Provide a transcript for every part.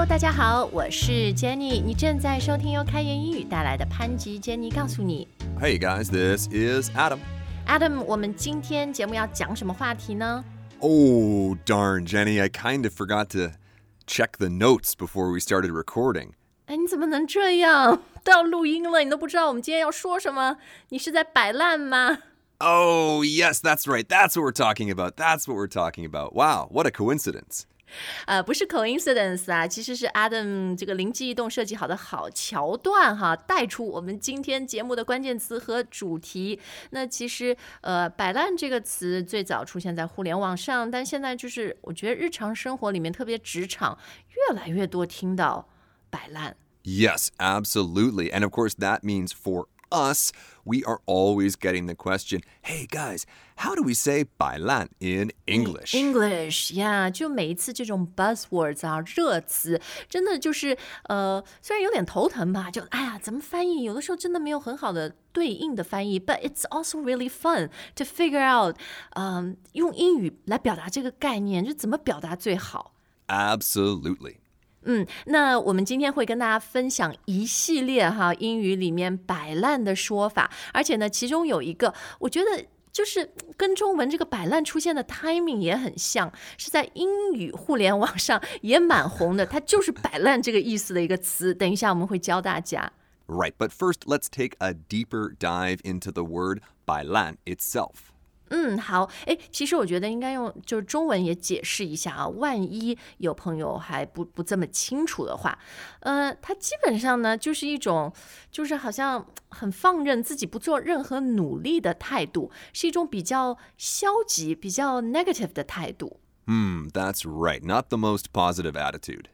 Hello，大家好，我是 Jenny，你正在收听由开言英语带来的潘吉 Jenny 告诉你。 Hey guys, this is Adam. Adam，我们今天节目要讲什么话题呢？ Oh, darn, Jenny, I kind of forgot to check the notes before we started recording. 哎，你怎么能这样？都要录音了，你都不知道我们今天要说什么？你是在摆烂吗？ Oh, yes, that's right. That's what we're talking about. That's what we're talking about. Wow, what a coincidence. 呃，不是 coincidence 啊，其实是 Adam 这个灵机一动设计好的好桥段哈，带出我们今天节目的关键词和主题。那其实呃，摆烂这个词最早出现在互联网上，但现在就是我觉得日常生活里面，特别职场，越来越多听到摆烂。 Yes, absolutely. And of course, that means for us, we are always getting the question hey guys, how do we say 摆烂 in English? English 呀就每一次这种 buzzwords 啊，热词，真的就是呃，虽然有点头疼吧，就哎呀，怎么翻译？有的时候真的没有很好的对应的翻译，but it's also really fun to figure out，嗯、用英语来表达这个概念，就怎么表达最好。 Absolutely. 嗯，那我们今天会跟大家分享一系列哈英语里面摆烂的说法，而且呢，其中有一个我觉得 就是跟中文这个摆烂出现的 timing 也很像，是在英语互联网上也蛮红的，它就是摆烂这个意思的一个词。等一下我们会教大家。Right, but first, let's take a deeper dive into the word 摆烂 itself. 嗯，好，哎，其实我觉得应该用就是中文也解释一下啊，万一有朋友还不不这么清楚的话，呃，它基本上呢就是一种，就是好像很放任自己不做任何努力的态度，是一种比较消极、比较 negative 的态度。嗯，That's right. Not the most positive attitude.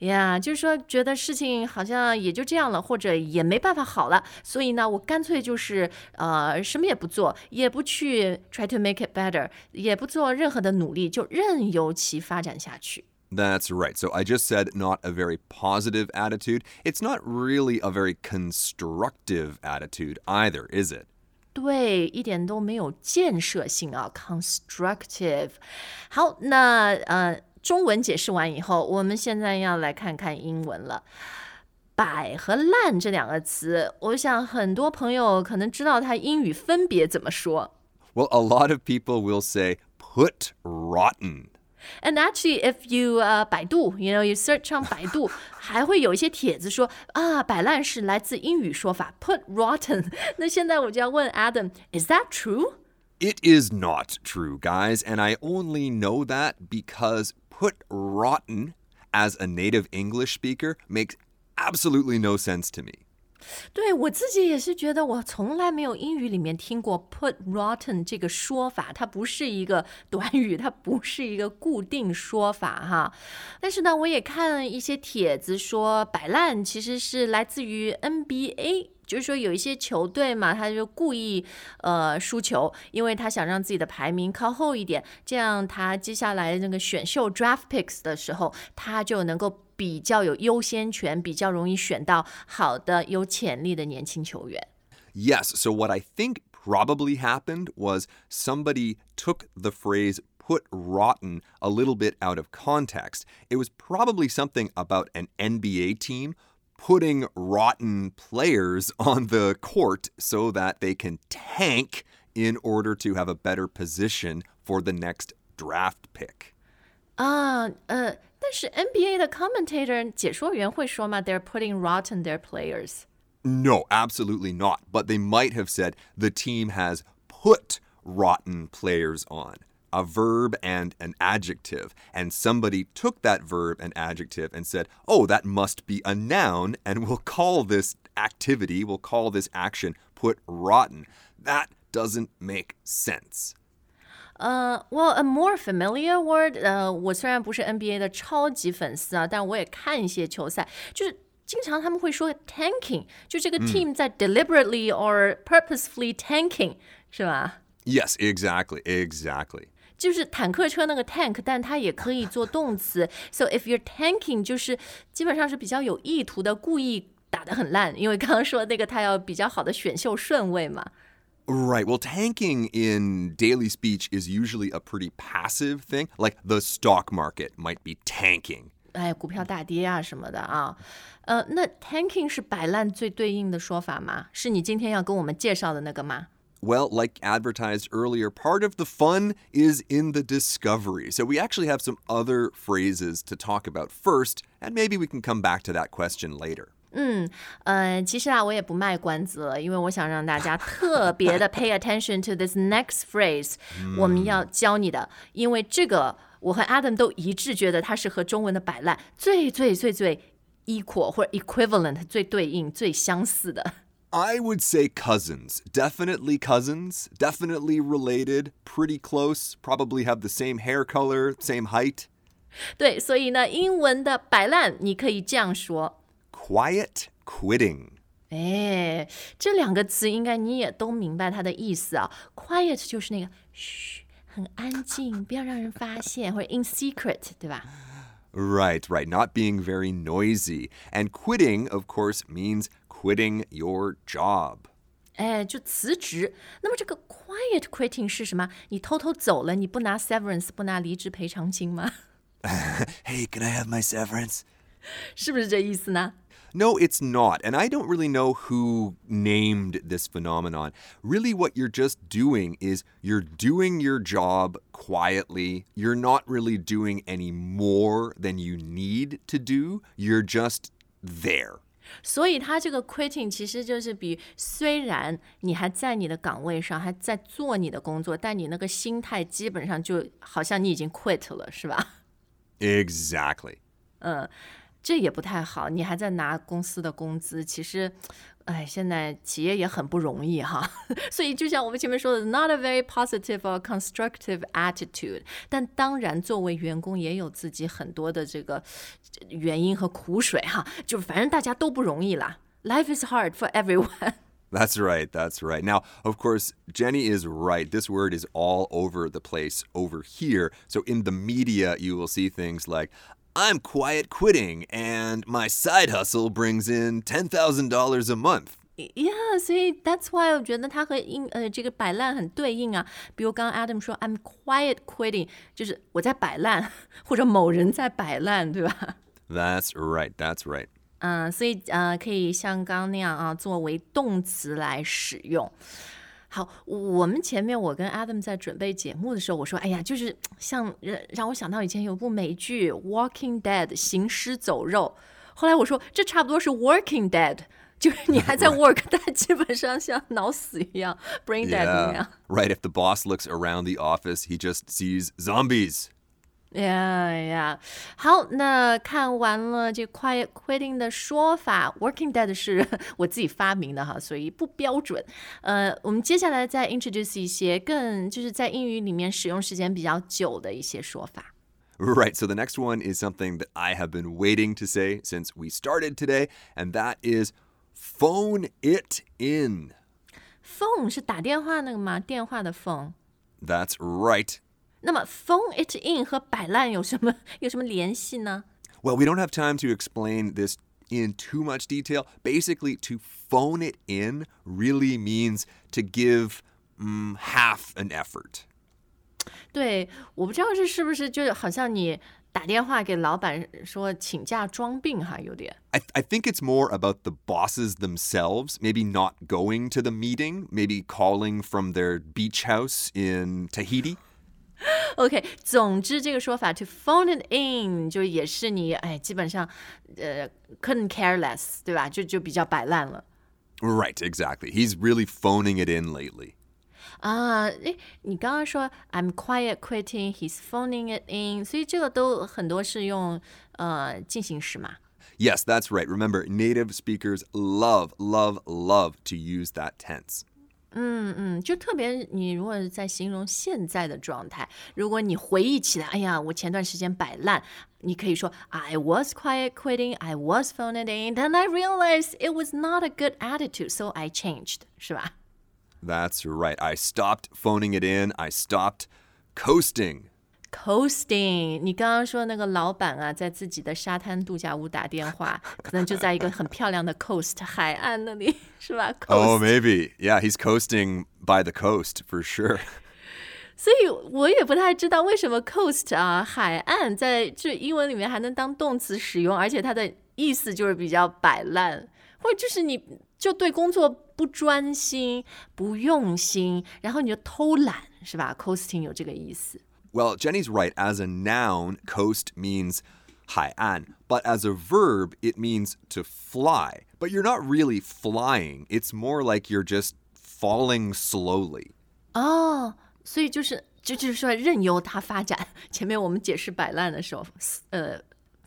呀就是说觉得事情好像也就这样了，或者也没办法好了，所以呢，我干脆就是呃什么也不做，也不去 try to make it better，也不做任何的努力，就任由其发展下去。 That's right. So I just said not a very positive attitude. It's not really a very constructive attitude either, is it? 对，一点都没有建设性啊，constructive。好，那呃， 中文解释完以后，我们现在要来看看英文了。摆和烂这两个词，我想很多朋友可能知道它英语分别怎么说。 Well, a lot of people will say put rotten. And actually, if you 呃、百度，you know you search on 百度，还会有一些帖子说啊，摆烂是来自英语说法 put rotten。那现在我就要问 Adam，is that true？ It is not true, guys, and I only know that because put rotten as a native English speaker makes absolutely no sense to me. 对我自己也是觉得，我从来没有英语里面听过 put rotten 这个说法，它不是一个 短语，它不是一个固定说法哈。但是呢，我也看一些帖子说，摆烂其实是来自于 NBA。就是说，有一些球队嘛，他就故意呃输球，因为他想让自己的排名靠后一点，这样他接下来那个选秀 draft picks 的时候，他就能够比较有优先权，比较容易选到好的、有潜力的年轻球员。 Yes, so what I think probably happened was somebody took the phrase put rotten a little bit out of context. It was probably something about an NBA team putting rotten players on the court so that they can tank in order to have a better position for the next draft pick. 啊，呃，但是 NBA 的 commentator 解说员会说吗？They're putting rotten their players。 No, absolutely not. But they might have said the team has put rotten players on. A verb and an adjective. And somebody took that verb and adjective and said, oh, that must be a noun, and we'll call this activity, we'll call this action put rotten. That doesn't make sense. 呃、w e l l a more familiar word，呃，我虽然不是 NBA 的超级粉丝啊，但我也看一些球赛，就是经常他们会说 tanking，就这个 team 在 deliberately or purposefully tanking，是吧？Yes, exactly, exactly. 就是坦克车那个 tank，但它也可以做动词。So if you're tanking，就是基本上是比较有意图的，故意打得很烂。因为刚刚说那个他要比较好的选秀顺位嘛。Right. Well, tanking in daily speech is usually a pretty passive thing. Like the stock market might be tanking. 哎，股票大跌啊什么的啊。呃，那 tanking 是摆烂最对应的说法吗？是你今天要跟我们介绍的那个吗？ Well, like advertised earlier, part of the fun is in the discovery. So we actually have some other phrases to talk about first, and maybe we can come back to that question later. 嗯，呃，其实啊，我也不卖关子了，因为我想让大家特别的 pay attention to this next phrase，、我们要教你的，因为这个我和 Adam 都一致觉得它是和中文的摆烂最最最最 equal 或者 equivalent 最对应、最相似的。 I would say cousins. Definitely cousins. Definitely related. Pretty close. Probably have the same hair color, same height. 对，所以呢，英文的摆烂你可以这样说。 Quiet quitting. 哎，这两个词应该你也都明白它的意思啊。Quiet 就是那个嘘，很安静，不要让人发现，或者 in secret，对吧？ Right, right. Not being very noisy. And quitting, of course, means quitting your job. 哎，就辞职。那么这个 quiet quitting 是什么？你偷偷走了，你不拿 severance，不拿离职赔偿金吗？ Hey, can I have my severance? 是不是这意思呢？ No, it's not. And I don't really know who named this phenomenon. Really, what you're just doing is you're doing your job quietly. You're not really doing any more than you need to do. You're just there. 所以它这个 quitting 其实就是比虽然你还在你的岗位上，还在做你的工作，但你那个心态基本上就好像你已经 quit 了，是吧？ Exactly. 这也不太好，你还在拿公司的工资，其实，哎，现在企业也很不容易哈。所以就像我们前面说的，not a very positive or constructive attitude。但当然，作为员工也有自己很多的这个原因和苦水哈，就反正大家都不容易啦。Life is hard for everyone。 That's right. That's right. Now, of course, Jenny is right. This word is all over the place over here. So in the media, you will see things like, I'm quiet quitting and my side hustle brings in $10,000 a month. Yeah，所以 that's why 我觉得它和英呃这个摆烂很对应啊。比如刚刚 Adam 说 I'm quiet quitting，就是我在摆烂，或者某人在摆烂，对吧？ That's right. That's right. 嗯，所以呃，可以像刚刚那样啊，作为动词来使用。 好，我们前面我跟 Adam 在准备节目的时候，我说，哎呀，就是像让让我想到以前有部美剧《Walking Dead》行尸走肉。后来我说，这差不多是 Working Dead，就是你还在 work，但基本上像脑死一样，brain dead 一样。Right. If the boss looks around the office, he just sees zombies. Yeah, yeah. 好，那看完了这 quiet quitting 的说法，working dead 是我自己发明的哈，所以不标准。呃，我们接下来再 introduce 一些更就是在英语里面使用时间比较久的一些说法。 Right. So the next one is something that I have been waiting to say since we started today, and that is phone it in. phone 是打电话那个吗？电话的 phone。 That's right. 那么 phone it in 和摆烂有什么有什么联系呢？ Well, we don't have time to explain this in too much detail. Basically, to phone it in really means to give mm, half an effort. 对，我不知道这是不是就好像你打电话给老板说请假装病哈，有点。 I, I think it's more about the bosses themselves, maybe not going to the meeting, maybe calling from their beach house in Tahiti. OK，总之这个说法 to phone it in 就也是你哎，基本上呃 couldn't care less，对吧？就就比较摆烂了 Right, exactly. He's really phoning it in lately. 啊。诶，你刚刚说 I'm quiet quitting，he's phoning it in，所以这个都很多是用呃进行时嘛。 Yes, that's right. Remember, native speakers love, love, love to use that tense. 嗯，就特别你如果是在形容现在的状态，如果你回忆起来，哎呀，我前段时间摆烂，你可以说 I was quiet quitting, I was phoning it in, then I realized it was not a good attitude, so I changed，是吧？ That's right. I stopped phoning it in. I stopped coasting. Coasting，你刚刚说那个老板啊，在自己的沙滩度假屋打电话，可能就在一个很漂亮的 coast 海岸那里，是吧 Oh,？Coast，、maybe. Yeah, he's coasting by the coast for sure. 所以我也不太知道为什么 coast 啊海岸在这英文里面还能当动词使用，而且它的意思就是比较摆烂，或者就是你就对工作不专心、不用心，然后你就偷懒，是吧？coasting 有这个意思。Well, Jenny's right. As a noun, coast means 海岸, but as a verb, it means to fly. But you're not really flying. It's more like you're just falling slowly. 哦，所以就是就就是说任由它发展。前面我们解释摆烂的时候，呃，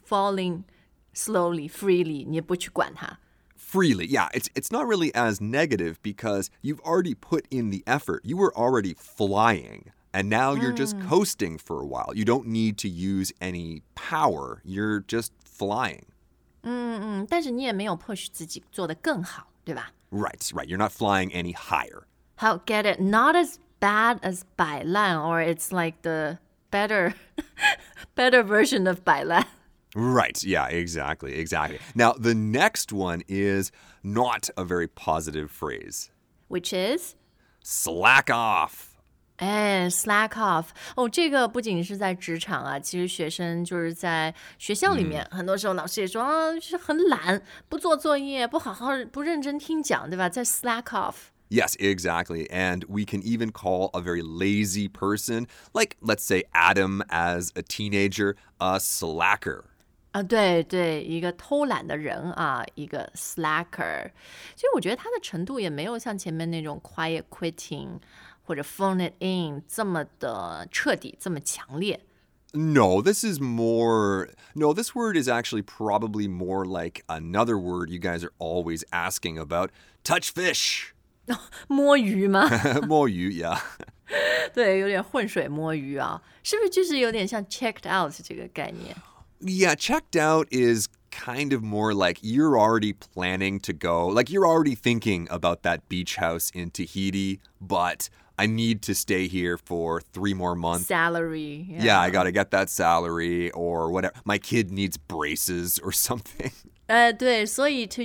falling slowly freely，你也不去管它。 Freely. Yeah, it's it's not really as negative because you've already put in the effort. You were already flying. And now you're just coasting for a while. You don't need to use any power. You're just flying. 嗯，但是你也没有 push 自己做得更好，对吧？ Right, right. You're not flying any higher. 好，get it? Not as bad as 摆烂，or it's like the better better version of 摆烂。 Right. Yeah, exactly. Exactly. Now, the next one is not a very positive phrase. Which is Slack off. 哎，slack off 哦，这个不仅是在职场啊，其实学生就是在学校里面，很多时候老师也说啊，就是很懒，不做作业，不好好不认真听讲，对吧？在 slack off。 Yes, exactly. And we can even call a very lazy person, like let's say Adam as a teenager, a slacker. 啊，对对，一个偷懒的人啊，一个 slacker。其实我觉得他的程度也没有像前面那种 quiet quitting 或者 phone it in 这么的彻底，这么强烈。 No, this is more. No, this word is actually probably more like another word you guys are always asking about touch fish. 摸鱼吗？ More you, yeah. 对，有点浑水摸鱼啊，是不是就是有点像 checked out 这个概念？ Yeah, checked out is kind of more like you're already planning to go. Like you're already thinking about that beach house in Tahiti, but I need to stay here for three more months. salary。 Yeah, I got to get that salary or whatever. My kid needs braces or something. 呃，对，所以 to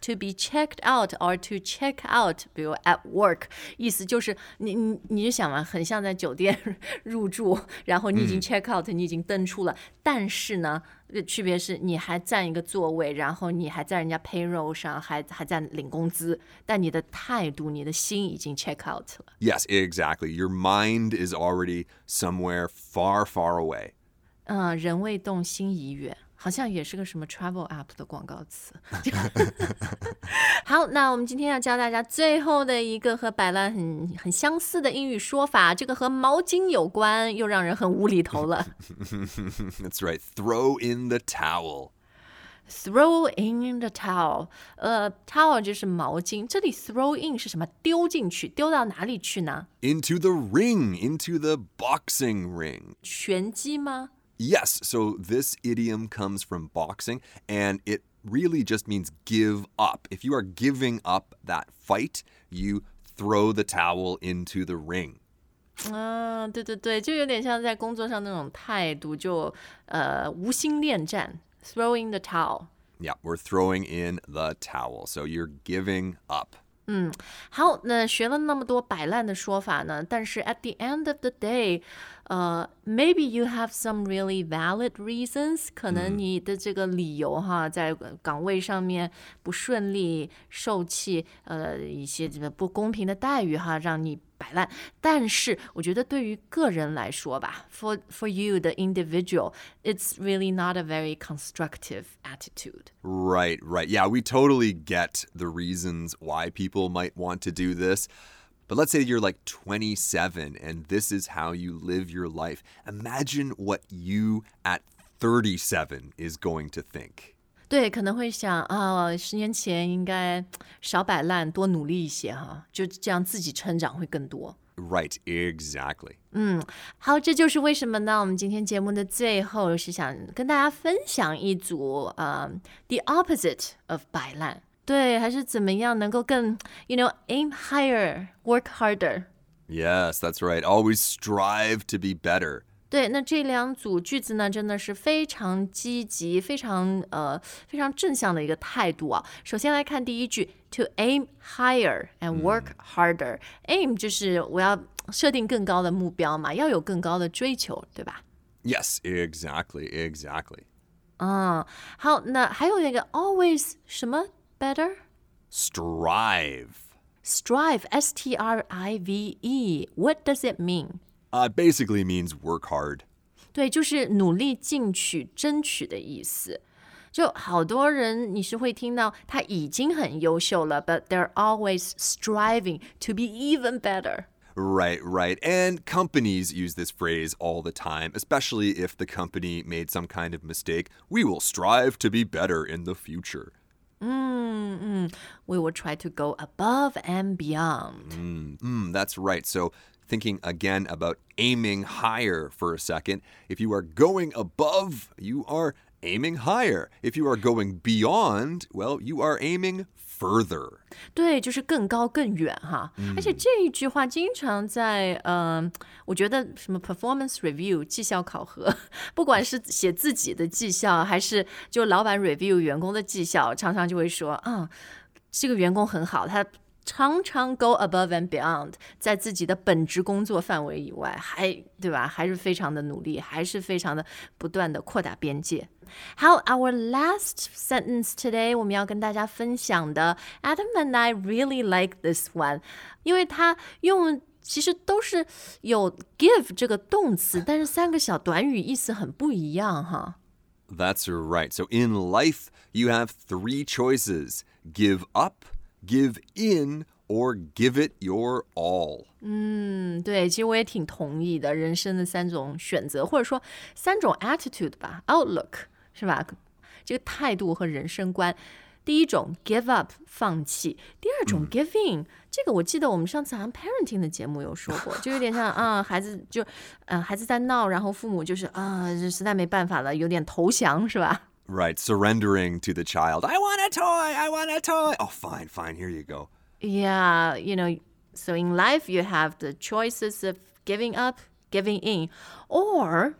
to be checked out or to check out，比如 at work，意思就是你你你就想嘛，很像在酒店入住，然后你已经 check out，、你已经登出了，但是呢，呃 区别是你还占一个座位，然后你还在人家 payroll 上，还还在领工资，但你的态度、你的心已经 check out 了。Yes, exactly. Your mind is already somewhere far, far away. 嗯，人未动，心已远，好像也是个什么 travel app 的广告词。好，那我们今天要教大家最后的一个和摆烂很很相似的英语说法，这个和毛巾有关，又让人很无厘头了。That's right. Throw in the towel. Throw in the towel，呃，towel 就是毛巾，这里 throw in 是什么？丢进去，丢到哪里去呢？Into the ring, into the boxing ring. 拳击吗？Yes, so this idiom comes from boxing and it really just means give up. If you are giving up that fight, you throw the towel into the ring. 嗯，对对对，就有点像在工作上那种态度，就呃无心恋战，throw in the towel。 Yeah, we're throwing in the towel. So you're giving up. 好，那学了那么多摆烂的说法呢，但是 at the end of the day， 呃，maybe you have some really valid reasons，可能你的这个理由哈，在岗位上面不顺利、受气，呃，一些这个不公平的待遇哈，让你摆烂。但是我觉得对于个人来说吧，for for you the individual，it's really not a very constructive attitude。 Right, right. Yeah, we totally get the reasons why people might want to do this. But let's say you're like 27 and this is how you live your life. Imagine what you at 37 is going to think. 对，可能会想啊，十年前应该少摆烂，多努力一些哈，就这样自己成长会更多。 Right, exactly. 好，这就是为什么呢？我们今天节目的最后是想跟大家分享一组呃、t h e opposite of 摆烂， 对，还是怎么样能够更，you know aim higher, work harder。 Yes, that's right. Always strive to be better. 对，那这两组句子呢，真的是非常积极、非常呃非常正向的一个态度啊。首先来看第一句，to aim higher and work harder、aim 就是我要 设定更高的目标嘛，要有更高的追求，对吧？ Yes, exactly, exactly. 嗯，好，那还有那个 always 什么 better Strive. strive s t r i v e what does it mean？ Uh, it basically means work hard. 对，就是努力进取、争取的意思。就好多人你是会听到他已经很优秀了，but they're always striving to be even better。 Right, right. And companies use this phrase all the time, especially if the company made some kind of mistake. We will strive to be better in the future. Mm, mm. We will try to go above and beyond。Mm, mm, that's right. So, thinking again about aiming higher for a second, if you are going above, you are aiming higher. If you are going beyond, well, you are aiming further. 对，就是更高更远哈。而且这一句话经常在嗯、呃我觉得什么 performance review 绩效考核，不管是写自己的绩效，还是就老板 review 员工的绩效，常常就会说啊、这个员工很好，他。常常 go above and beyond，在自己的本职工作范围以外，还对吧？还是非常的努力，还是非常的不断的扩大边界。好，our last sentence today，我们要跟大家分享的，Adam and I really like this one，因为它用其实都是有 give 这个动词，但是三个小短语意思很不一样哈。 That's right. So, in life, you have three choices give up, Give in, or give it your all. 嗯，对，其实我也挺同意的，人生的三种选择，或者说三种 attitude 吧，outlook 是吧？这个态度和人生观。第一种 give up 放弃，第二种 give in，、这个我记得我们上次好像 parenting 的节目有说过，就有点像啊，孩子就呃孩子在闹，然后父母就是啊，这实在没办法了，有点投降是吧？Right, surrendering to the child. I want a toy, I want a toy. Oh, fine, fine, here you go. Yeah, you know, so in life you have the choices of giving up, giving in, or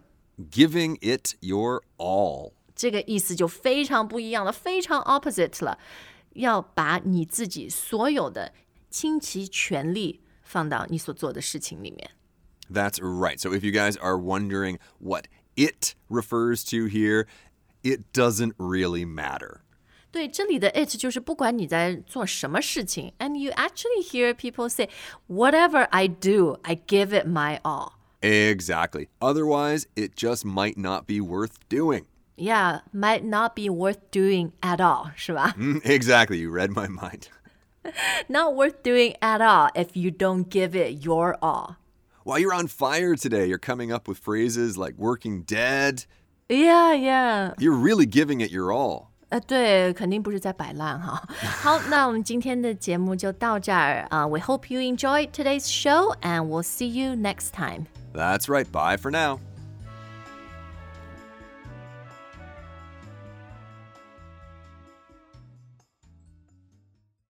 Giving it your all. 这个意思就非常不一样了，非常 opposite 了。要把你自己所有的倾其全力放到你所做的事情里面。 That's right. So if you guys are wondering what it refers to here, it doesn't really matter. 对，这里的 it 就是不管你在做什么事情，and you actually hear people say, "Whatever I do, I give it my all." Exactly. Otherwise, it just might not be worth doing. Yeah, might not be worth doing at all，是吧 Mm, exactly. You read my mind. ？Not worth doing at all if you don't give it your all. While you're on fire today, you're coming up with phrases like working dead. Yeah, yeah. You're really giving it your all. 呃，对，肯定不是在摆烂哈。好，那我们今天的节目就到这儿啊。we hope you enjoyed today's show, and we'll see you next time. That's right. Bye for now.